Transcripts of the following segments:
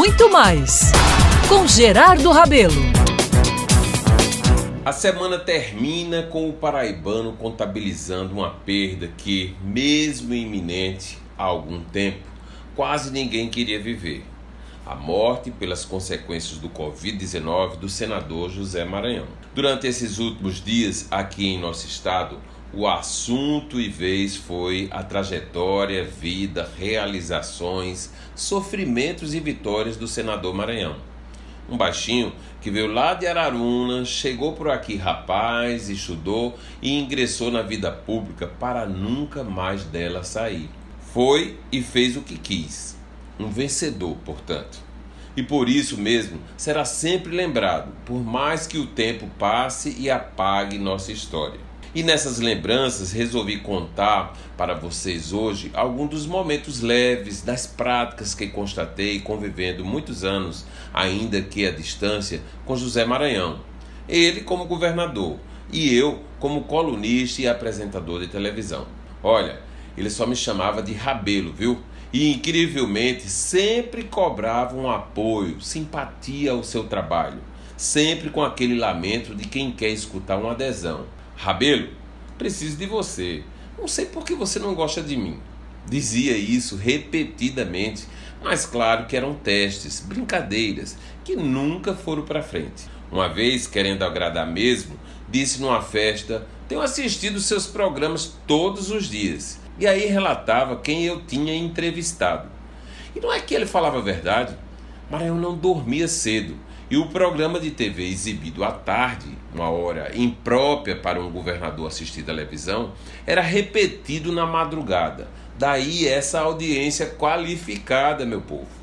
muito mais com Gerardo Rabelo. A semana termina com o paraibano contabilizando uma perda que, mesmo iminente há algum tempo, quase ninguém queria viver. A morte pelas consequências do Covid-19 do senador José Maranhão. Durante esses últimos dias, aqui em nosso estado, o assunto e vez foi a trajetória, vida, realizações, sofrimentos e vitórias do senador Maranhão um baixinho que veio lá de Araruna, chegou por aqui rapaz, estudou e ingressou na vida pública para nunca mais dela sair. Foi e fez o que quis. Um vencedor, portanto. E por isso mesmo será sempre lembrado, por mais que o tempo passe e apague nossa história. E nessas lembranças resolvi contar para vocês hoje alguns dos momentos leves das práticas que constatei convivendo muitos anos, ainda que à distância, com José Maranhão. Ele como governador e eu como colunista e apresentador de televisão. Olha, ele só me chamava de Rabelo, viu? E incrivelmente sempre cobrava um apoio, simpatia ao seu trabalho, sempre com aquele lamento de quem quer escutar uma adesão. Rabelo, preciso de você. Não sei por que você não gosta de mim. Dizia isso repetidamente, mas claro que eram testes, brincadeiras, que nunca foram para frente. Uma vez, querendo agradar mesmo, disse numa festa: Tenho assistido seus programas todos os dias. E aí relatava quem eu tinha entrevistado. E não é que ele falava a verdade, mas eu não dormia cedo e o programa de TV exibido à tarde, uma hora imprópria para um governador assistir televisão, era repetido na madrugada. Daí essa audiência qualificada, meu povo.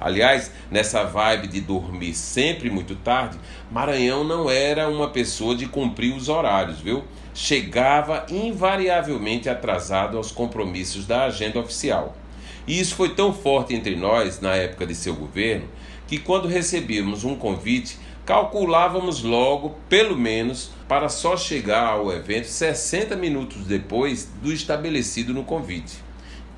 Aliás, nessa vibe de dormir sempre muito tarde, Maranhão não era uma pessoa de cumprir os horários, viu? Chegava invariavelmente atrasado aos compromissos da agenda oficial. E isso foi tão forte entre nós na época de seu governo que, quando recebíamos um convite, calculávamos logo, pelo menos, para só chegar ao evento 60 minutos depois do estabelecido no convite.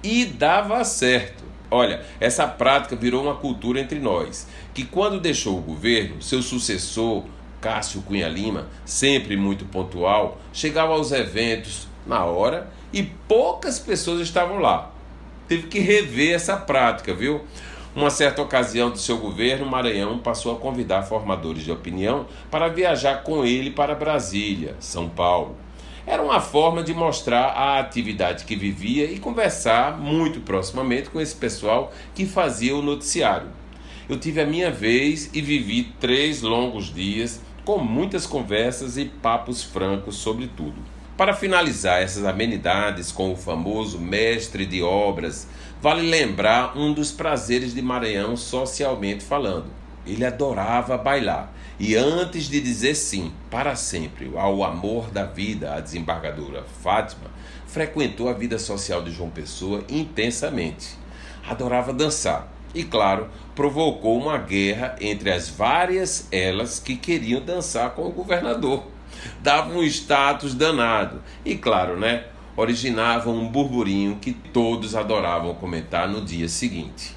E dava certo. Olha, essa prática virou uma cultura entre nós, que quando deixou o governo, seu sucessor, Cássio Cunha Lima, sempre muito pontual, chegava aos eventos na hora e poucas pessoas estavam lá. Teve que rever essa prática, viu? Uma certa ocasião do seu governo, Maranhão passou a convidar formadores de opinião para viajar com ele para Brasília, São Paulo. Era uma forma de mostrar a atividade que vivia e conversar muito proximamente com esse pessoal que fazia o noticiário. Eu tive a minha vez e vivi três longos dias com muitas conversas e papos francos sobre tudo. Para finalizar essas amenidades com o famoso mestre de obras, vale lembrar um dos prazeres de Maranhão socialmente falando. Ele adorava bailar e antes de dizer sim para sempre ao amor da vida, a desembargadora Fátima, frequentou a vida social de João Pessoa intensamente. Adorava dançar e, claro, provocou uma guerra entre as várias elas que queriam dançar com o governador dava um status danado. E claro, né? Originava um burburinho que todos adoravam comentar no dia seguinte.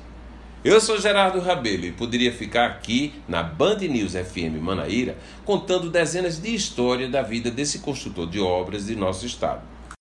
Eu sou Gerardo Rabelo e poderia ficar aqui na Band News FM Manaíra contando dezenas de histórias da vida desse construtor de obras de nosso estado.